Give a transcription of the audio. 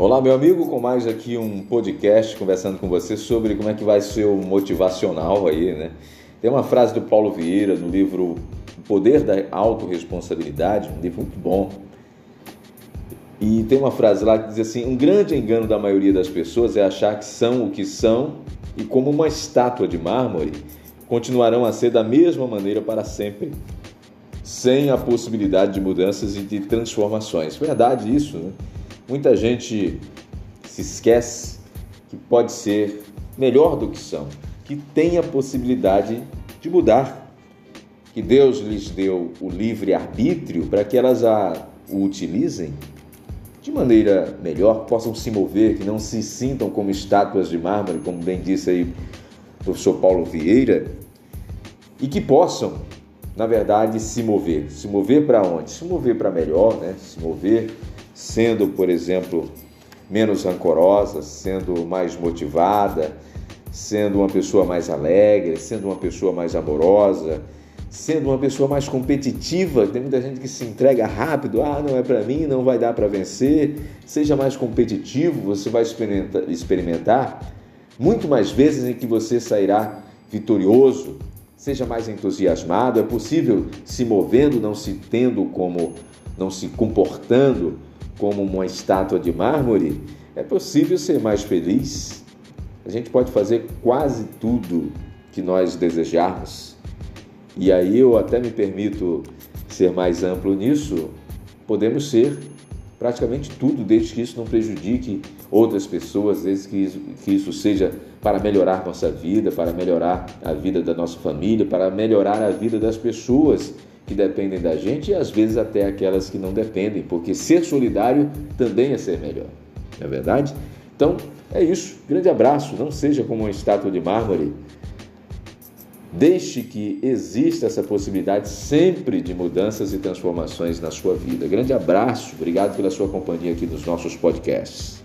Olá, meu amigo, com mais aqui um podcast conversando com você sobre como é que vai ser o motivacional aí, né? Tem uma frase do Paulo Vieira no livro O Poder da Autoresponsabilidade, um livro muito bom. E tem uma frase lá que diz assim: Um grande engano da maioria das pessoas é achar que são o que são e, como uma estátua de mármore, continuarão a ser da mesma maneira para sempre, sem a possibilidade de mudanças e de transformações. Verdade, isso, né? Muita gente se esquece que pode ser melhor do que são, que tem a possibilidade de mudar, que Deus lhes deu o livre arbítrio para que elas a, o utilizem de maneira melhor, possam se mover, que não se sintam como estátuas de mármore, como bem disse aí o professor Paulo Vieira, e que possam, na verdade, se mover. Se mover para onde? Se mover para melhor, né? Se mover sendo, por exemplo, menos rancorosa, sendo mais motivada, sendo uma pessoa mais alegre, sendo uma pessoa mais amorosa, sendo uma pessoa mais competitiva. Tem muita gente que se entrega rápido, ah, não é para mim, não vai dar para vencer. Seja mais competitivo, você vai experimentar, experimentar muito mais vezes em que você sairá vitorioso. Seja mais entusiasmado, é possível se movendo, não se tendo como, não se comportando como uma estátua de mármore, é possível ser mais feliz. A gente pode fazer quase tudo que nós desejarmos. E aí eu até me permito ser mais amplo nisso. Podemos ser praticamente tudo, desde que isso não prejudique outras pessoas, desde que isso, que isso seja para melhorar nossa vida, para melhorar a vida da nossa família, para melhorar a vida das pessoas que dependem da gente e às vezes até aquelas que não dependem, porque ser solidário também é ser melhor, não é verdade? Então é isso. Grande abraço. Não seja como uma estátua de mármore. Deixe que exista essa possibilidade sempre de mudanças e transformações na sua vida. Grande abraço. Obrigado pela sua companhia aqui nos nossos podcasts.